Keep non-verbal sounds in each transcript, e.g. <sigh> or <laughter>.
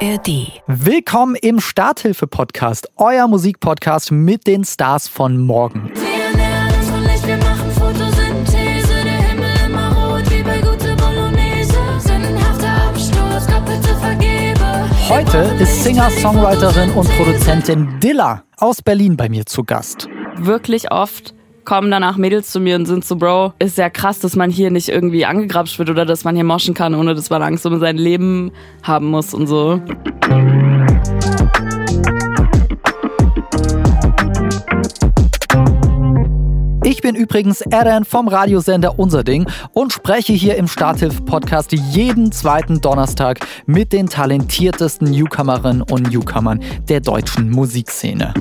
ARD. Willkommen im Starthilfe-Podcast, euer Musikpodcast mit den Stars von morgen. Wir nähern uns von Licht, wir machen Photosynthese. Der Himmel immer rot wie bei gute Bolognese. Sinnhafter Absturz, Gott bitte vergebe. Heute ist Singer, Songwriterin und Produzentin Dilla aus Berlin bei mir zu Gast. wirklich oft kommen danach Mädels zu mir und sind so, Bro, ist ja krass, dass man hier nicht irgendwie angegrapscht wird oder dass man hier moschen kann, ohne dass man Angst um sein Leben haben muss und so. Ich bin übrigens Eren vom Radiosender Unser Ding und spreche hier im Starthilfe-Podcast jeden zweiten Donnerstag mit den talentiertesten Newcomerinnen und Newcomern der deutschen Musikszene.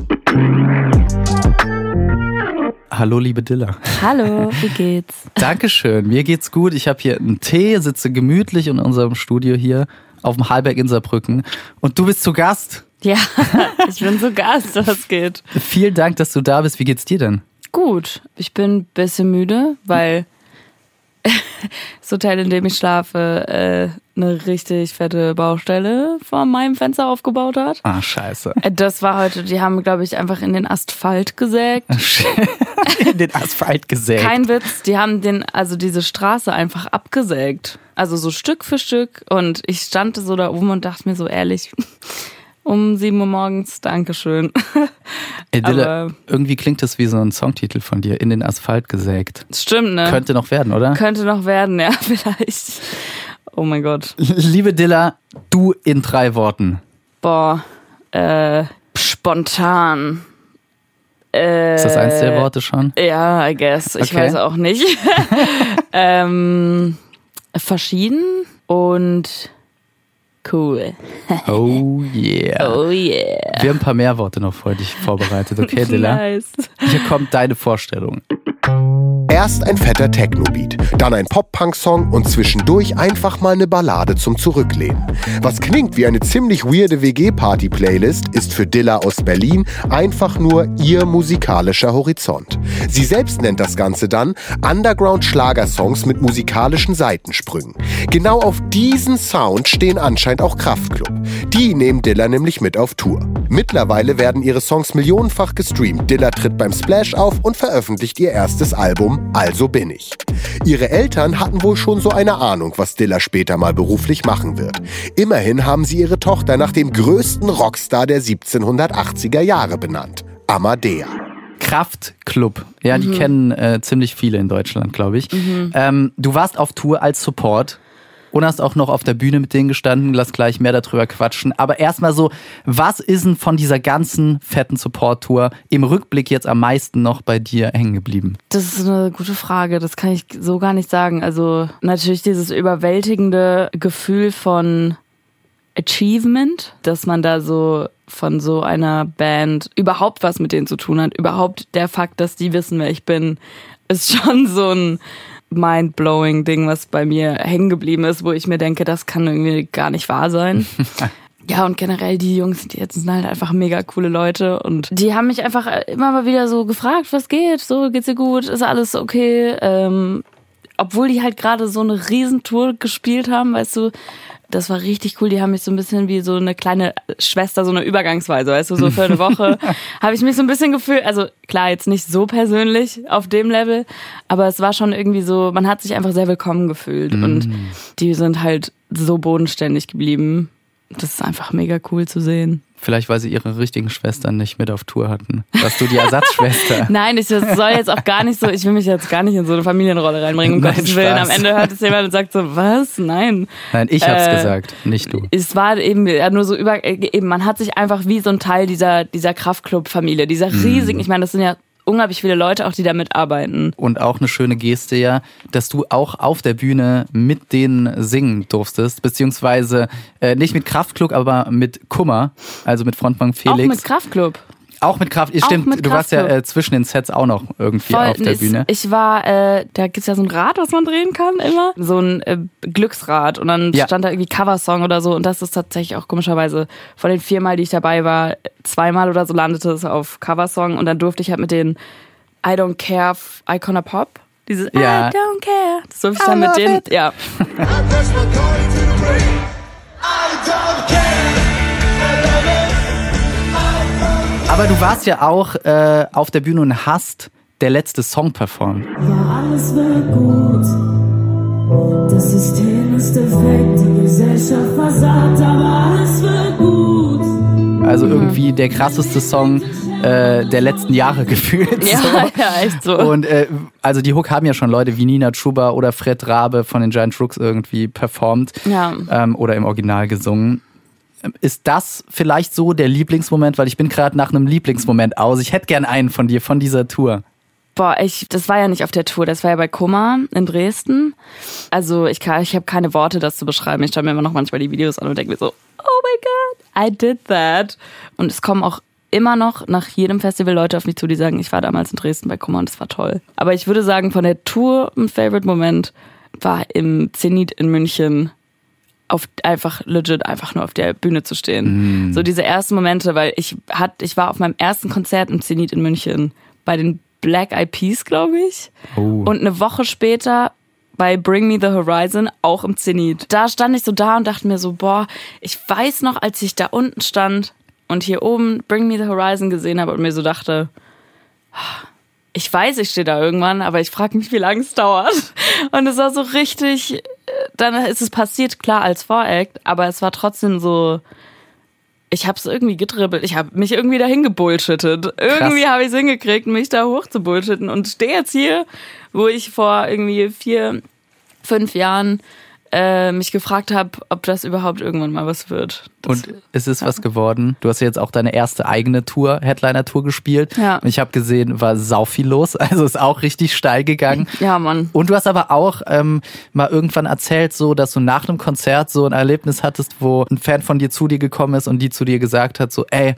Hallo, liebe Dilla. Hallo, wie geht's? <laughs> Dankeschön, mir geht's gut. Ich habe hier einen Tee, sitze gemütlich in unserem Studio hier auf dem Hallberg in Saarbrücken. Und du bist zu Gast. Ja, <laughs> ich bin so Gast, was geht. Vielen Dank, dass du da bist. Wie geht's dir denn? Gut, ich bin ein bisschen müde, weil <laughs> das Hotel, in dem ich schlafe, äh, eine richtig fette Baustelle vor meinem Fenster aufgebaut hat. Ah, scheiße. Äh, Das war heute, die haben, glaube ich, einfach in den Asphalt gesägt. In <laughs> den Asphalt gesägt. Kein Witz, die haben den, also diese Straße einfach abgesägt. Also so Stück für Stück. Und ich stand so da oben und dachte mir so ehrlich, <laughs> um 7 Uhr morgens, Dankeschön. <laughs> Ey, Dilla, aber- irgendwie klingt das wie so ein Songtitel von dir. In den Asphalt gesägt. Stimmt, ne? Könnte noch werden, oder? Könnte noch werden, ja, vielleicht. Oh mein Gott. Liebe Dilla, du in drei Worten. Boah, äh, spontan. Äh, Ist das eins der Worte schon? Ja, I guess. Ich Okay. weiß auch nicht. <laughs> ähm, verschieden und cool. <laughs> Oh yeah. Oh yeah. Wir haben ein paar mehr Worte noch für dich vorbereitet, okay, <laughs> Dilla? Nice. Hier kommt deine Vorstellung. Erst ein fetter Techno-Beat, dann ein Pop-Punk-Song und zwischendurch einfach mal eine Ballade zum Zurücklehnen. Was klingt wie eine ziemlich weirde WG-Party-Playlist, ist für Dilla aus Berlin einfach nur ihr musikalischer Horizont. Sie selbst nennt das Ganze dann Underground-Schlagersongs mit musikalischen Seitensprüngen. Genau auf diesen Sound stehen anscheinend auch Kraftklub. Die nehmen Dilla nämlich mit auf Tour. Mittlerweile werden ihre Songs millionenfach gestreamt. Dilla tritt beim Splash auf und veröffentlicht ihr erstes Album Also bin ich. Ihre Eltern hatten wohl schon so eine Ahnung, was Dilla später mal beruflich machen wird. Immerhin haben sie ihre Tochter nach dem größten Rockstar der 1780er Jahre benannt. Amadea. Kraftklub. Ja, die kennen äh, ziemlich viele in Deutschland, glaube ich. Ähm, du warst auf Tour als Support und hast auch noch auf der Bühne mit denen gestanden. Lass gleich mehr darüber quatschen. Aber erstmal so, was ist denn von dieser ganzen fetten Support-Tour im Rückblick jetzt am meisten noch bei dir hängen geblieben? Das ist eine gute Frage. Das kann ich so gar nicht sagen. Also natürlich dieses überwältigende Gefühl von Achievement, dass man da so von so einer Band überhaupt was mit denen zu tun hat. Überhaupt der Fakt, dass die wissen, wer ich bin, ist <laughs> schon so ein mind-blowing Ding, was bei mir hängen geblieben ist, wo ich mir denke, das kann irgendwie gar nicht wahr sein. <laughs> Ja, und generell die Jungs, die jetzt sind halt einfach mega coole Leute und die haben mich einfach immer mal wieder so gefragt, was geht, so geht's dir gut, ist alles okay, ähm, obwohl die halt gerade so eine Riesentour gespielt haben, weißt du, das war richtig cool. Die haben mich so ein bisschen wie so eine kleine Schwester, so eine Übergangsweise, weißt du, so für eine Woche <laughs> habe ich mich so ein bisschen gefühlt. Also klar, jetzt nicht so persönlich auf dem Level, aber es war schon irgendwie so, man hat sich einfach sehr willkommen gefühlt und die sind halt so bodenständig geblieben. Das ist einfach mega cool zu sehen. Vielleicht, weil sie ihre richtigen Schwestern nicht mit auf Tour hatten. Warst du die Ersatzschwester? <laughs> Nein, ich das soll jetzt auch gar nicht so, ich will mich jetzt gar nicht in so eine Familienrolle reinbringen, um Nein, Gottes Willen. Am Ende hört es jemand und sagt so, was? Nein. Nein, ich hab's Äh, gesagt, nicht du. Es war eben ja, nur so über, äh, eben, man hat sich einfach wie so ein Teil dieser, dieser Kraftclub-Familie, dieser Mhm. riesigen, ich meine, das sind ja unglaublich viele Leute auch, die da mitarbeiten. Und auch eine schöne Geste ja, dass du auch auf der Bühne mit denen singen durftest, beziehungsweise äh, nicht mit Kraftklub, aber mit Kummer, also mit Frontmann Felix. Auch mit Kraftclub. Auch mit Kraft, Auch stimmt, mit du warst ja äh, zwischen den Sets auch noch irgendwie Voll, auf der es- Bühne. Ich war, äh, da gibt's ja so ein Rad, was man drehen kann immer. So ein äh, Glücksrad. Und dann Ja. stand da irgendwie Coversong oder so. Und das ist tatsächlich auch komischerweise von den viermal, die ich dabei war, zweimal oder so landete es auf Coversong. Und dann durfte ich halt mit den I Don't Care Icona Pop. Dieses Ja. I don't care. Das durfte ich dann mit denen, ja. I press my card into the ring. I don't care. Aber du warst ja auch äh, auf der Bühne und hast der letzte Song performt. Ja, alles wird gut. Das System ist defekt, die Gesellschaft versagt, aber alles wird gut. Also irgendwie der krasseste Song äh, der letzten Jahre <laughs> gefühlt. Ja, so. ja, echt so. Und äh, also die Hook haben ja schon Leute wie Nina Chuba oder Fred Rabe von den Giant Rooks irgendwie performt Ja. ähm, oder im Original gesungen. Ist das vielleicht so der Lieblingsmoment? Weil ich bin gerade nach einem Lieblingsmoment aus. Ich hätte gern einen von dir, von dieser Tour. Boah, ich, das war ja nicht auf der Tour, das war ja bei Kummer in Dresden. Also ich ich habe keine Worte, das zu beschreiben. Ich schaue mir immer noch manchmal die Videos an und denke mir so, oh my god, I did that. Und es kommen auch immer noch nach jedem Festival Leute auf mich zu, die sagen, ich war damals in Dresden bei Kummer und es war toll. Aber ich würde sagen, von der Tour ein Favorite Moment war im Zenit in München auf einfach legit einfach nur auf der Bühne zu stehen. So diese ersten Momente, weil ich hat ich war auf meinem ersten Konzert im Zenit in München bei den Black Eyed Peas, glaube ich. Oh. Und eine Woche später bei Bring Me the Horizon auch im Zenit. Da stand ich so da und dachte mir so, boah, ich weiß noch, als ich da unten stand und hier oben Bring Me the Horizon gesehen habe und mir so dachte, ich weiß, ich stehe da irgendwann, aber ich frage mich, wie lange es dauert. Und es war so richtig, dann ist es passiert, klar, als Voract, aber es war trotzdem so, ich habe es irgendwie gedribbelt. Ich habe mich irgendwie dahin gebullshittet. Irgendwie habe ich es hingekriegt, mich da hoch zu bullshitten und stehe jetzt hier, wo ich vor irgendwie vier, fünf Jahren äh, mich gefragt habe, ob das überhaupt irgendwann mal was wird. Das, Und es ist was geworden. Du hast ja jetzt auch deine erste eigene Tour, Headliner-Tour gespielt. Ja. Und ich habe gesehen, war sau viel los. <laughs> Also ist auch richtig steil gegangen. ja, Mann. Und du hast aber auch ähm, mal irgendwann erzählt, so, dass du nach einem Konzert so ein Erlebnis hattest, wo ein Fan von dir zu dir gekommen ist und die zu dir gesagt hat, so, ey,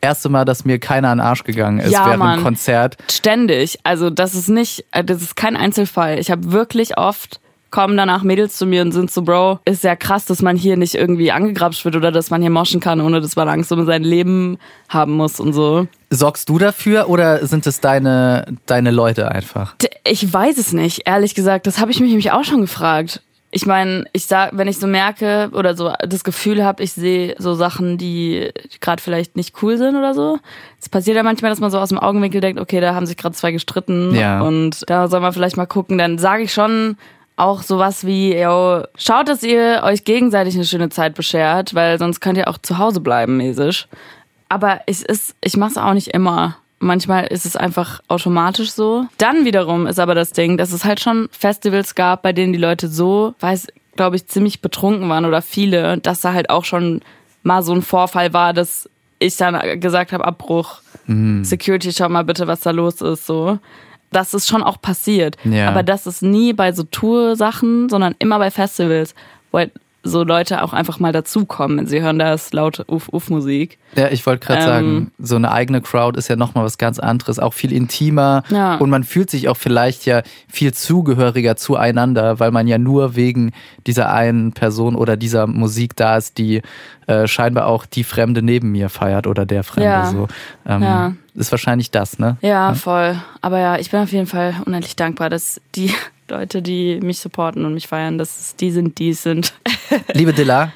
erste Mal, dass mir keiner an den Arsch gegangen ist Ja, während Mann. einem Konzert. Ständig. Also das ist nicht, äh, das ist kein Einzelfall. Ich habe wirklich oft kommen danach Mädels zu mir und sind so, Bro, ist ja krass, dass man hier nicht irgendwie angegrapscht wird oder dass man hier moschen kann, ohne dass man Angst um sein Leben haben muss und so. Sorgst du dafür oder sind es deine, deine Leute einfach? Ich weiß es nicht, ehrlich gesagt. Das habe ich mich nämlich auch schon gefragt. Ich meine, ich sag, wenn ich so merke oder so das Gefühl habe, ich sehe so Sachen, die gerade vielleicht nicht cool sind oder so. Es passiert ja manchmal, dass man so aus dem Augenwinkel denkt, okay, da haben sich gerade zwei gestritten Ja. und da soll man vielleicht mal gucken. Dann sage ich schon auch sowas wie, yo, schaut, dass ihr euch gegenseitig eine schöne Zeit beschert, weil sonst könnt ihr auch zu Hause bleiben, mäßig. Aber es ist, ich mache es auch nicht immer. Manchmal ist es einfach automatisch so. Dann wiederum ist aber das Ding, dass es halt schon Festivals gab, bei denen die Leute so, weiß, glaube ich, ziemlich betrunken waren oder viele, dass da halt auch schon mal so ein Vorfall war, dass ich dann gesagt habe, Abbruch, Security, schau mal bitte, was da los ist, so. Das ist schon auch passiert. Ja. Aber das ist nie bei so Tour-Sachen, sondern immer bei Festivals, wo halt so Leute auch einfach mal dazukommen. Sie hören das laute Uff-Uff-Musik. Ja, ich wollte gerade Ähm. sagen, so eine eigene Crowd ist ja nochmal was ganz anderes, auch viel intimer Ja. und man fühlt sich auch vielleicht ja viel zugehöriger zueinander, weil man ja nur wegen dieser einen Person oder dieser Musik da ist, die äh, scheinbar auch die Fremde neben mir feiert oder der Fremde Ja. so. Ähm, Ja. Ist wahrscheinlich das, ne? Ja, voll. Aber ja, ich bin auf jeden Fall unendlich dankbar, dass die Leute, die mich supporten und mich feiern, dass es die sind, die es sind. <laughs> Liebe Dilla,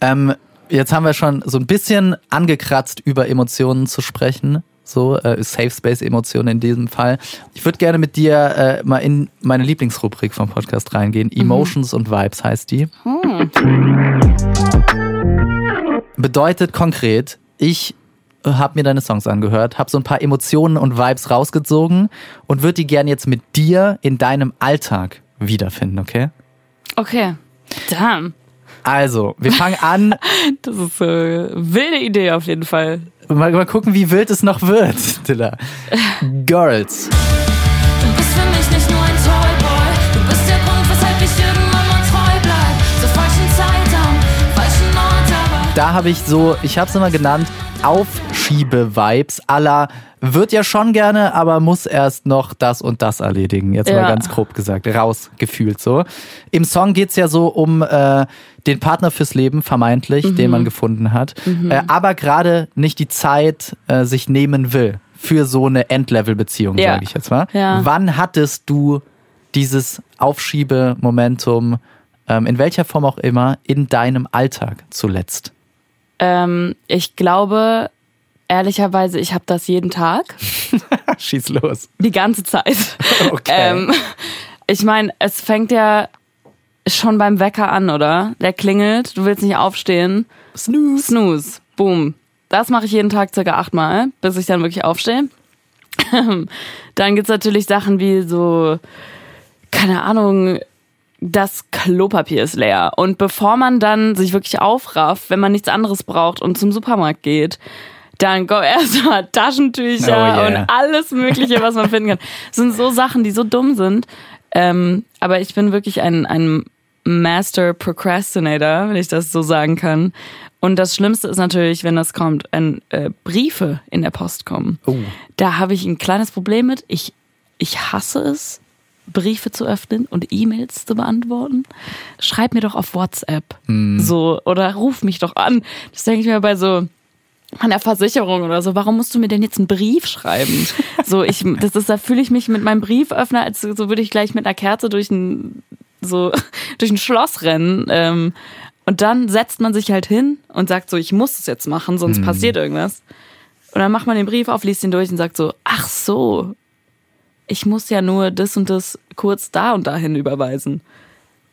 ähm, jetzt haben wir schon so ein bisschen angekratzt, über Emotionen zu sprechen. So, äh, Safe Space Emotionen in diesem Fall. Ich würde gerne mit dir äh, mal in meine Lieblingsrubrik vom Podcast reingehen. Emotions und Vibes heißt die. Bedeutet konkret, ich habe mir deine Songs angehört, habe so ein paar Emotionen und Vibes rausgezogen und würde die gerne jetzt mit dir in deinem Alltag wiederfinden, okay? Okay. Damn. Also, wir fangen an. <laughs> Das ist eine wilde Idee auf jeden Fall. Mal, mal gucken, wie wild es noch wird, <laughs> Dilla. Girls. Du bist für mich nicht nur ein Toyboy. Du bist der Grund, weshalb ich irgendwann mal treu bleib. Zur falschen Zeit am falschen Ort, aber. Da habe ich so, ich habe es immer genannt, Aufschiebe-Vibes aller wird ja schon gerne, aber muss erst noch das und das erledigen. Jetzt mal Ja. ganz grob gesagt, rausgefühlt so. Im Song geht's ja so um äh, den Partner fürs Leben, vermeintlich, Mhm. den man gefunden hat, äh, aber gerade nicht die Zeit äh, sich nehmen will für so eine Endlevel-Beziehung, Ja. sage ich jetzt mal. Ja. Wann hattest du dieses Aufschiebemomentum, ähm, in welcher Form auch immer, in deinem Alltag zuletzt? Ähm, ich glaube, ehrlicherweise, ich habe das jeden Tag, <laughs> Schieß los. die ganze Zeit. <laughs> Okay. Ähm, ich meine, es fängt ja schon beim Wecker an, oder? Der klingelt, du willst nicht aufstehen. Snooze. Snooze. Boom. Das mache ich jeden Tag circa achtmal, bis ich dann wirklich aufstehe. <laughs> dann gibt's natürlich Sachen wie so, keine Ahnung, das Klopapier ist leer. Und bevor man dann sich wirklich aufrafft, wenn man nichts anderes braucht und zum Supermarkt geht, dann go erstmal <laughs> Taschentücher Oh yeah. und alles Mögliche, was man finden kann. Das sind so Sachen, die so dumm sind. Ähm, aber ich bin wirklich ein, ein Master Procrastinator, wenn ich das so sagen kann. Und das Schlimmste ist natürlich, wenn das kommt, wenn äh, Briefe in der Post kommen. Oh. Da habe ich ein kleines Problem mit. Ich, ich hasse es, Briefe zu öffnen und E-Mails zu beantworten. Schreib mir doch auf WhatsApp. So, oder ruf mich doch an. Das denke ich mir bei so an der Versicherung oder so. Warum musst du mir denn jetzt einen Brief schreiben? <laughs> So, ich, das ist, da fühle ich mich mit meinem Brieföffner, als so würde ich gleich mit einer Kerze durch ein, so, <laughs> durch ein Schloss rennen. Ähm, und dann setzt man sich halt hin und sagt so, ich muss es jetzt machen, sonst passiert irgendwas. Und dann macht man den Brief auf, liest ihn durch und sagt so, ach so, ich muss ja nur das und das kurz da und dahin überweisen.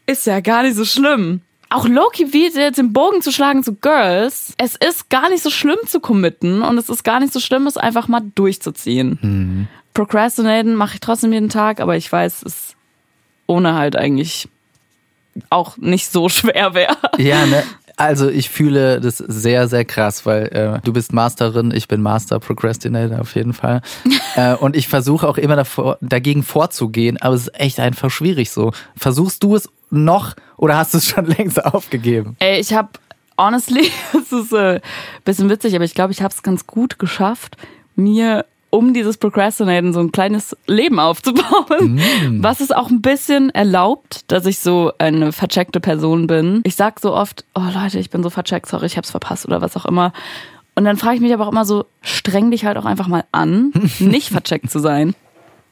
Ist ja gar nicht so schlimm. Auch Loki, wie jetzt den Bogen zu schlagen zu Girls, es ist gar nicht so schlimm zu committen und es ist gar nicht so schlimm, es einfach mal durchzuziehen. Procrastinaten mache ich trotzdem jeden Tag, aber ich weiß, es ohne halt eigentlich auch nicht so <laughs> schwer wäre. Ja, ne? Also ich fühle das sehr, sehr krass, weil äh, du bist Masterin, ich bin Master Procrastinator auf jeden Fall. <laughs> äh, und ich versuche auch immer davor, dagegen vorzugehen, aber es ist echt einfach schwierig so. Versuchst du es noch oder hast du es schon <laughs> längst aufgegeben? Ey, ich habe honestly, <laughs> es ist äh, bisschen witzig, aber ich glaube, ich habe es ganz gut geschafft, mir um dieses Procrastinaten so ein kleines Leben aufzubauen, was es auch ein bisschen erlaubt, dass ich so eine vercheckte Person bin. Ich sag so oft, oh Leute, ich bin so vercheckt, sorry, ich hab's verpasst oder was auch immer. Und dann frage ich mich aber auch immer so, streng dich halt auch einfach mal an, <laughs> nicht vercheckt zu sein.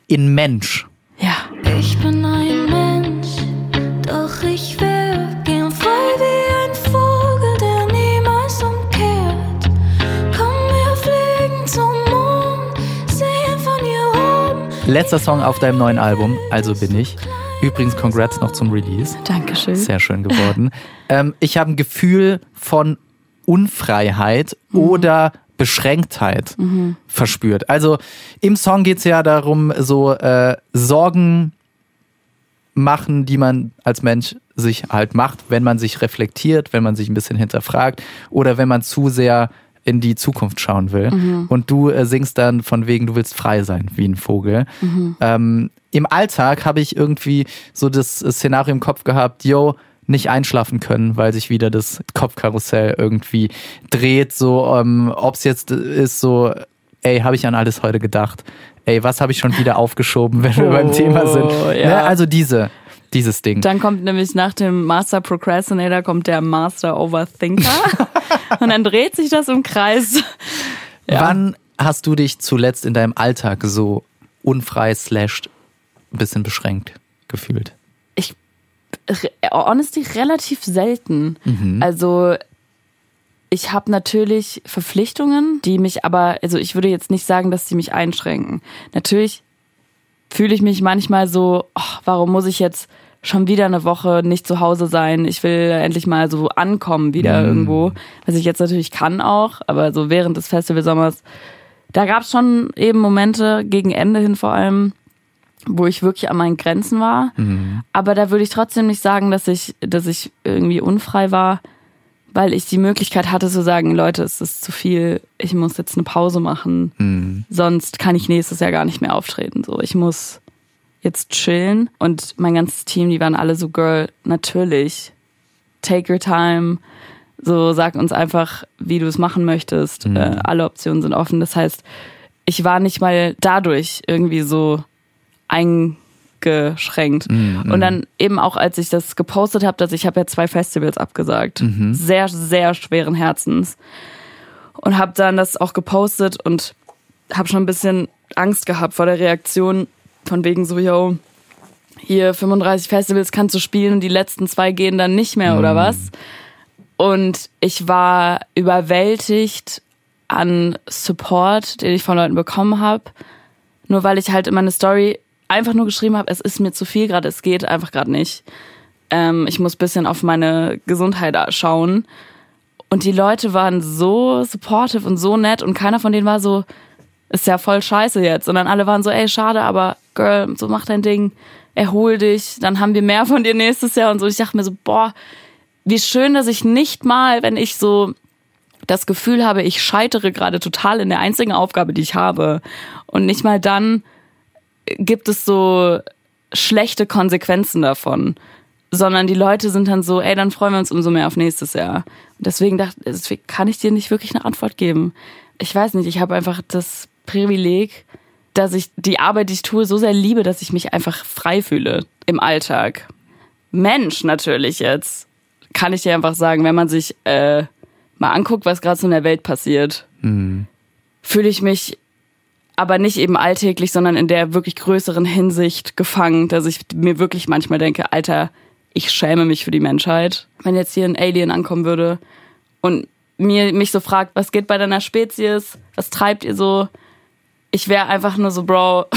In Mensch. Ja. Ich bin ein Letzter Song auf deinem neuen Album, also bin ich. Übrigens, congrats noch zum Release. Dankeschön. Sehr schön geworden. <laughs> ähm, ich habe ein Gefühl von Unfreiheit oder Beschränktheit verspürt. Also im Song geht's ja darum, so äh, Sorgen machen, die man als Mensch sich halt macht, wenn man sich reflektiert, wenn man sich ein bisschen hinterfragt oder wenn man zu sehr in die Zukunft schauen will. Und du äh, singst dann von wegen, du willst frei sein, wie ein Vogel. Ähm, Im Alltag habe ich irgendwie so das Szenario im Kopf gehabt, yo, nicht einschlafen können, weil sich wieder das Kopfkarussell irgendwie dreht. So, ähm, ob es jetzt ist so, ey, habe ich an alles heute gedacht? Ey, was habe ich schon wieder aufgeschoben, wenn wir beim Thema sind? ja. Ne? Also diese, dieses Ding. Dann kommt nämlich nach dem Master Procrastinator kommt der Master Overthinker. <laughs> <laughs> und dann dreht sich das im Kreis. Ja. Wann hast du dich zuletzt in deinem Alltag so unfrei slash ein bisschen beschränkt gefühlt? Ich, honestly, relativ selten. Also, ich habe natürlich Verpflichtungen, die mich aber, also ich würde jetzt nicht sagen, dass die mich einschränken. Natürlich fühle ich mich manchmal so, oh, warum muss ich jetzt schon wieder eine Woche nicht zu Hause sein? Ich will endlich mal so ankommen wieder irgendwo, was ich jetzt natürlich kann auch, aber so während des Festivalsommers, da gab es schon eben Momente, gegen Ende hin vor allem, wo ich wirklich an meinen Grenzen war. Aber da würde ich trotzdem nicht sagen, dass ich, dass ich irgendwie unfrei war, weil ich die Möglichkeit hatte zu sagen, Leute, es ist zu viel, ich muss jetzt eine Pause machen, sonst kann ich nächstes Jahr gar nicht mehr auftreten. So, ich muss jetzt chillen. Und mein ganzes Team, die waren alle so, Girl, natürlich, take your time. So, sag uns einfach, wie du es machen möchtest. Äh, alle Optionen sind offen. Das heißt, ich war nicht mal dadurch irgendwie so eingeschränkt. Und dann eben auch, als ich das gepostet habe, dass ich habe ja zwei Festivals abgesagt. Sehr, sehr schweren Herzens. Und habe dann das auch gepostet und habe schon ein bisschen Angst gehabt vor der Reaktion von wegen so, yo, hier 35 Festivals kannst du spielen und die letzten zwei gehen dann nicht mehr oder was? Und ich war überwältigt an Support, den ich von Leuten bekommen habe. Nur weil ich halt in meine Story einfach nur geschrieben habe, es ist mir zu viel gerade, es geht einfach gerade nicht. Ähm, ich muss bisschen auf meine Gesundheit schauen. Und die Leute waren so supportive und so nett und keiner von denen war so, ist ja voll scheiße jetzt. Sondern alle waren so, ey, schade, aber Girl, so mach dein Ding, erhol dich, dann haben wir mehr von dir nächstes Jahr und so. Ich dachte mir so, boah, wie schön, dass ich nicht mal, wenn ich so das Gefühl habe, ich scheitere gerade total in der einzigen Aufgabe, die ich habe. Und nicht mal dann gibt es so schlechte Konsequenzen davon. Sondern die Leute sind dann so, ey, dann freuen wir uns umso mehr auf nächstes Jahr. Und deswegen dachte deswegen kann ich dir nicht wirklich eine Antwort geben. Ich weiß nicht, ich habe einfach das Privileg, dass ich die Arbeit, die ich tue, so sehr liebe, dass ich mich einfach frei fühle im Alltag. Mensch natürlich jetzt, kann ich dir einfach sagen, wenn man sich äh, mal anguckt, was gerade so in der Welt passiert, Mhm. fühle ich mich aber nicht eben alltäglich, sondern in der wirklich größeren Hinsicht gefangen, dass ich mir wirklich manchmal denke, Alter, ich schäme mich für die Menschheit. Wenn jetzt hier ein Alien ankommen würde und mir mich so fragt, was geht bei deiner Spezies, was treibt ihr so, ich wäre einfach nur so, Bro,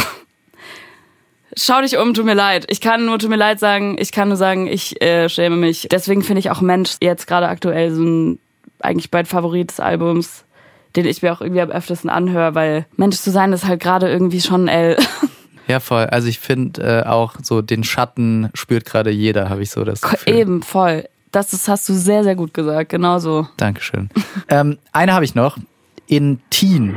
schau dich um, tut mir leid. Ich kann nur tut mir leid sagen, ich kann nur sagen, ich äh, schäme mich. Deswegen finde ich auch Mensch jetzt gerade aktuell so ein eigentlich mein Favorit des Albums, den ich mir auch irgendwie am öftesten anhöre, weil Mensch zu sein ist halt gerade irgendwie schon L. <laughs> Ja, voll. Also ich finde äh, auch so den Schatten spürt gerade jeder, habe ich so das Gefühl. Eben, voll. Das ist, hast du sehr, sehr gut gesagt, genau so. Dankeschön. <laughs> ähm, eine habe ich noch. In Teen.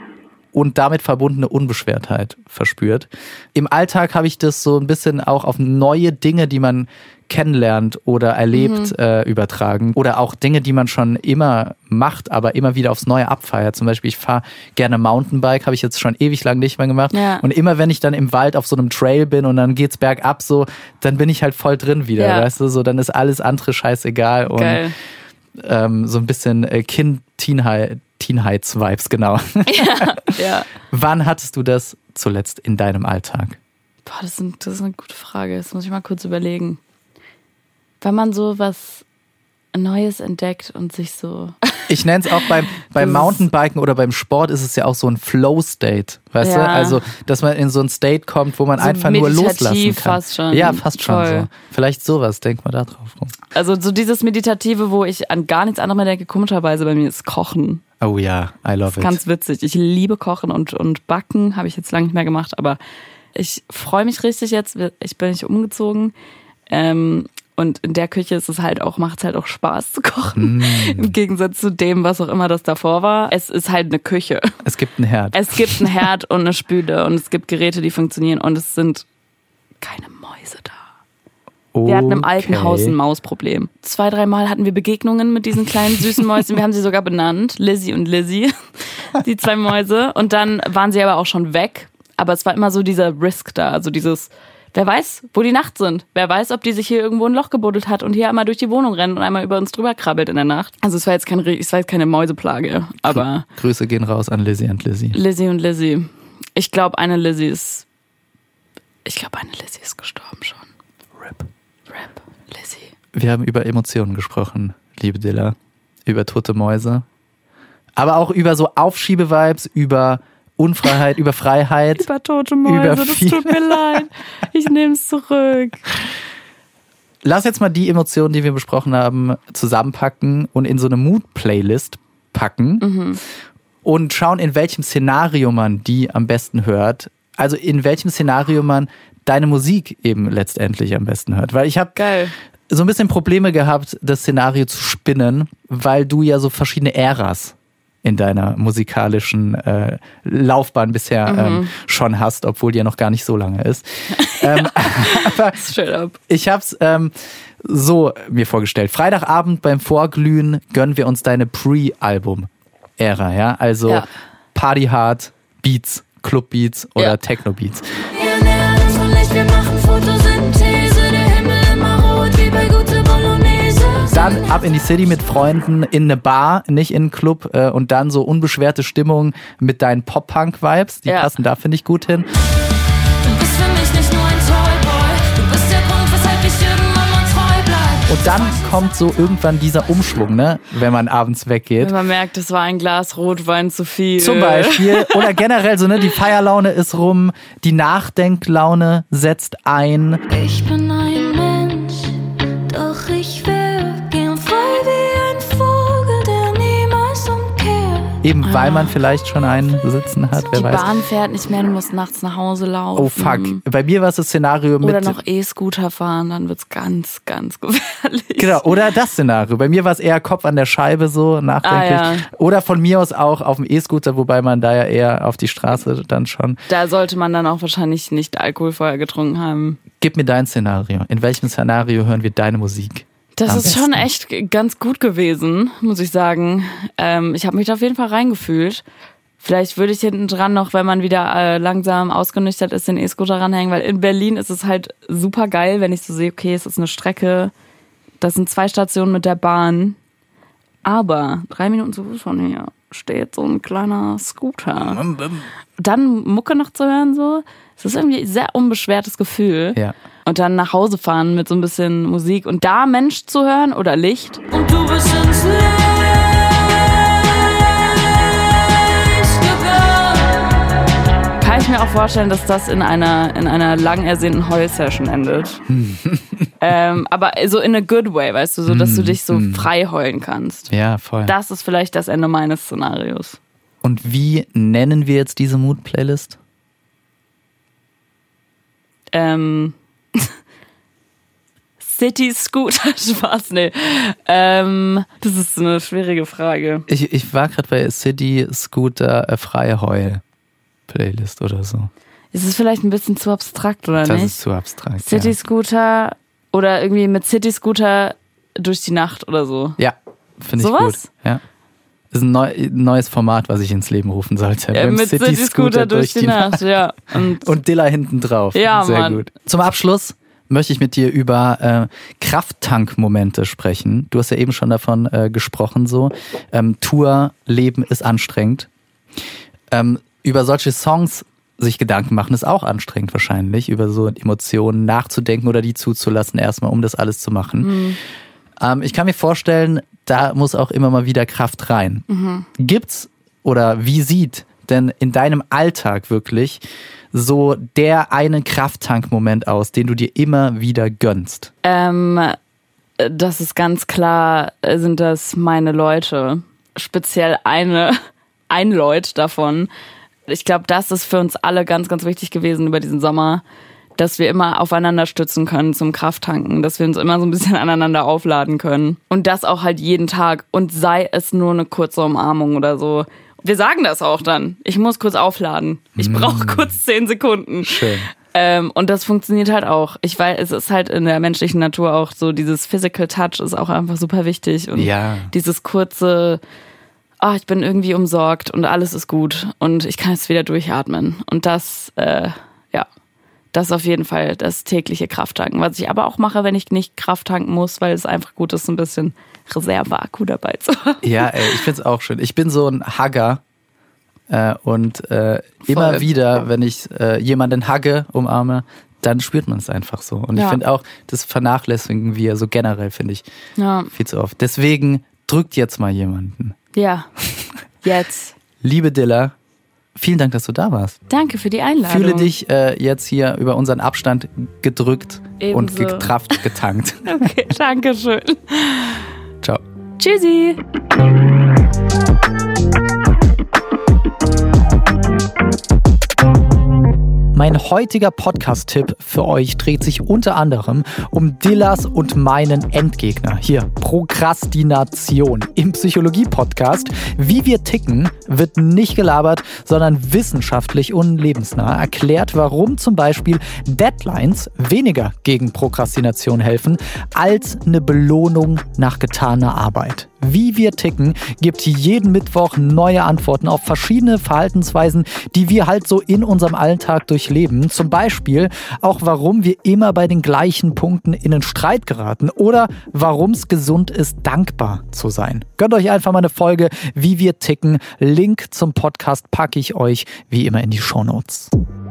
und damit verbundene Unbeschwertheit verspürt. Im Alltag habe ich das so ein bisschen auch auf neue Dinge, die man kennenlernt oder erlebt, äh, übertragen. Oder auch Dinge, die man schon immer macht, aber immer wieder aufs Neue abfeiert. Zum Beispiel, ich fahre gerne Mountainbike, habe ich jetzt schon ewig lang nicht mehr gemacht. Ja. Und immer wenn ich dann im Wald auf so einem Trail bin und dann geht's bergab so, dann bin ich halt voll drin wieder, Ja. weißt du? So, dann ist alles andere scheißegal. Und Geil. ähm, so ein bisschen äh, Kind-Teenheit- Teenheits-Vibes, genau. <laughs> <laughs> Ja. Wann hattest du das zuletzt in deinem Alltag? Boah, das, sind, das ist eine gute Frage. Das muss ich mal kurz überlegen. Wenn man so was Neues entdeckt und sich so. <laughs> Ich nenne es auch beim, beim ist- Mountainbiken oder beim Sport ist es ja auch so ein Flow-State, weißt du? Ja. Also, dass man in so ein State kommt, wo man So einfach nur loslassen kann. fast schon. Ja, fast schon Voll. so. Vielleicht sowas, denk mal da drauf rum. Also so dieses Meditative, wo ich an gar nichts anderes mehr denke, komischerweise bei mir ist Kochen. Oh ja, I love it. Ganz witzig. Ich liebe Kochen und, und Backen, habe ich jetzt lange nicht mehr gemacht, aber ich freue mich richtig jetzt. Ich bin nicht umgezogen. Ähm, und in der Küche ist es halt auch, macht es halt auch Spaß zu kochen. Mm. Im Gegensatz zu dem, was auch immer das davor war. Es ist halt eine Küche. Es gibt einen Herd. Es gibt einen Herd und eine Spüle und es gibt Geräte, die funktionieren und es sind keine Mäuse da. Wir hatten im alten. Haus ein Mausproblem. Zwei, dreimal hatten wir Begegnungen mit diesen kleinen süßen Mäusen. Wir haben sie sogar benannt. Lizzie und Lizzie. Die zwei Mäuse. Und dann waren sie aber auch schon weg. Aber es war immer so dieser Risk da. Also dieses, wer weiß, wo die Nacht sind. Wer weiß, ob die sich hier irgendwo ein Loch gebuddelt hat und hier einmal durch die Wohnung rennt und einmal über uns drüber krabbelt in der Nacht. Also es war jetzt, kein, es war jetzt keine Mäuseplage. Aber Grüße gehen raus an Lizzie und Lizzie. Lizzie und Lizzie. Ich glaube, eine Lizzie ist. Ich glaube, eine Lizzie ist gestorben schon. Rip. Lizzie. Wir haben über Emotionen gesprochen, liebe Dilla. Über tote Mäuse. Aber auch über so Aufschiebe-Vibes, über Unfreiheit, <laughs> über Freiheit. Über tote Über Mäuse, das viel- tut mir leid. Ich nehme es zurück. Lass jetzt mal die Emotionen, die wir besprochen haben, zusammenpacken und in so eine Mood-Playlist packen und schauen, in welchem Szenario man die am besten hört. Also in welchem Szenario man deine Musik eben letztendlich am besten hört. Weil ich habe so ein bisschen Probleme gehabt, das Szenario zu spinnen, weil du ja so verschiedene Äras in deiner musikalischen äh, Laufbahn bisher ähm, schon hast, obwohl die ja noch gar nicht so lange ist. <laughs> ähm, <laughs> aber ich hab's ähm, so mir vorgestellt. Freitagabend beim Vorglühen gönnen wir uns deine Pre-Album-Ära, ja? Also Ja. Party Hard, Beats, Club Beats oder Ja. Techno Beats. Wir nähern uns von Licht, wir machen Photosynthese. Der Himmel immer rot wie bei gute Bolognese. dann ab in die City mit Freunden in eine Bar, nicht in einen Club äh, und dann so unbeschwerte Stimmung mit deinen Pop-Punk-Vibes. Die Ja. passen da, finde ich, gut hin. Und dann kommt so irgendwann dieser Umschwung, ne, wenn man abends weggeht. Wenn man merkt, es war ein Glas Rotwein zu viel. Zum Beispiel. Oder generell so, ne, die Feierlaune ist rum, die Nachdenklaune setzt ein. Ich bin ein Eben weil man vielleicht schon einen sitzen hat, wer Die weiß. Bahn fährt nicht mehr, du musst nachts nach Hause laufen. Oh fuck. Bei mir war es das Szenario mit. Oder noch E-Scooter fahren, dann wird's ganz, ganz <laughs> gefährlich. Genau, oder das Szenario. Bei mir war es eher Kopf an der Scheibe so nachdenklich. Ah, ja. Oder von mir aus auch auf dem E-Scooter, wobei man da ja eher auf die Straße dann schon. Da sollte man dann auch wahrscheinlich nicht Alkohol vorher getrunken haben. Gib mir dein Szenario. In welchem Szenario hören wir deine Musik? Das ist schon besten. echt ganz gut gewesen, muss ich sagen. Ähm, ich habe mich da auf jeden Fall reingefühlt. Vielleicht würde ich hinten dran noch, wenn man wieder äh, langsam ausgenüchtert ist, den E-Scooter ranhängen, weil in Berlin ist es halt super geil, wenn ich so sehe, okay, es ist eine Strecke, das sind zwei Stationen mit der Bahn, aber drei Minuten zu Fuß von hier steht so ein kleiner Scooter. Dann Mucke noch zu hören, so, es ist irgendwie ein sehr unbeschwertes Gefühl. Ja. Und dann nach Hause fahren mit so ein bisschen Musik und da Mensch zu hören oder Licht. Und du bist ins Licht. Kann ich mir auch vorstellen, dass das in einer, in einer lang ersehnten Heul-Session endet. <laughs> ähm, aber so in a good way, weißt du, so dass du dich so frei heulen kannst. Ja, voll. Das ist vielleicht das Ende meines Szenarios. Und wie nennen wir jetzt diese Mood-Playlist? Ähm, <laughs> City Scooter, <laughs> Spaß, nee. Ähm, das ist eine schwierige Frage. Ich, ich war gerade bei City Scooter äh, Freie Heul Playlist oder so. Ist es vielleicht ein bisschen zu abstrakt, oder Das nicht? ist zu abstrakt. City ja. Scooter oder irgendwie mit City Scooter durch die Nacht oder so. Ja, finde ich Sowas? gut. Ja. Ist ein neu, neues Format, was ich ins Leben rufen sollte. Beim mit City, Scooter durch die Nacht, ja. <laughs> Und Und Dilla hinten drauf. Ja, Sehr Mann. gut. Zum Abschluss möchte ich mit dir über äh, Krafttank-Momente sprechen. Du hast ja eben schon davon äh, gesprochen, so. Ähm, Tour-Leben ist anstrengend. Ähm, über solche Songs sich Gedanken machen, ist auch anstrengend wahrscheinlich, über so Emotionen nachzudenken oder die zuzulassen, erstmal, um das alles zu machen. Ähm, ich kann mir vorstellen, da muss auch immer mal wieder Kraft rein. Gibt's oder wie sieht denn in deinem Alltag wirklich so der eine Krafttankmoment aus, den du dir immer wieder gönnst? ähm, das ist ganz klar, äh, sind das meine Leute. Speziell eine, <laughs> ein Leut davon. Ich glaube, das ist für uns alle ganz, ganz wichtig gewesen über diesen Sommer, dass wir immer aufeinander stützen können zum Krafttanken, dass wir uns immer so ein bisschen <laughs> aneinander aufladen können. Und das auch halt jeden Tag. Und sei es nur eine kurze Umarmung oder so. Wir sagen das auch dann. Ich muss kurz aufladen. Ich brauche kurz zehn Sekunden. Schön. Ähm, und das funktioniert halt auch. Ich weiß, es ist halt in der menschlichen Natur auch so, dieses Physical Touch ist auch einfach super wichtig. Und Ja. dieses kurze, ah, ich bin irgendwie umsorgt und alles ist gut und ich kann jetzt wieder durchatmen. Und das, äh, ja, das ist auf jeden Fall das tägliche Krafttanken. Was ich aber auch mache, wenn ich nicht Kraft tanken muss, weil es einfach gut ist, ein bisschen Reserveakku dabei zu haben. Ja, ey, ich find's auch schön. Ich bin so ein Hugger. Äh, und äh, immer wieder, wenn ich äh, jemanden hugge, umarme, dann spürt man es einfach so. Und ich Ja. finde auch, das vernachlässigen wir so generell, finde ich, Ja, viel zu oft. Deswegen drückt jetzt mal jemanden. ja. <laughs> Jetzt. Liebe Dilla, vielen Dank, dass du da warst. Danke für die Einladung. Fühle dich äh, jetzt hier über unseren Abstand gedrückt und Ebenso. getraft, getankt. <laughs> Okay, danke schön. Ciao. Tschüssi. Mein heutiger Podcast-Tipp für euch dreht sich unter anderem um Dillas und meinen Endgegner. Hier, Prokrastination im Psychologie-Podcast. Wie wir ticken, wird nicht gelabert, sondern wissenschaftlich und lebensnah erklärt, warum zum Beispiel Deadlines weniger gegen Prokrastination helfen als eine Belohnung nach getaner Arbeit. Wie wir ticken gibt jeden Mittwoch neue Antworten auf verschiedene Verhaltensweisen, die wir halt so in unserem Alltag durchleben. Zum Beispiel auch, warum wir immer bei den gleichen Punkten in einen Streit geraten oder warum es gesund ist, dankbar zu sein. Gönnt euch einfach mal eine Folge, wie wir ticken. Link zum Podcast packe ich euch wie immer in die Shownotes.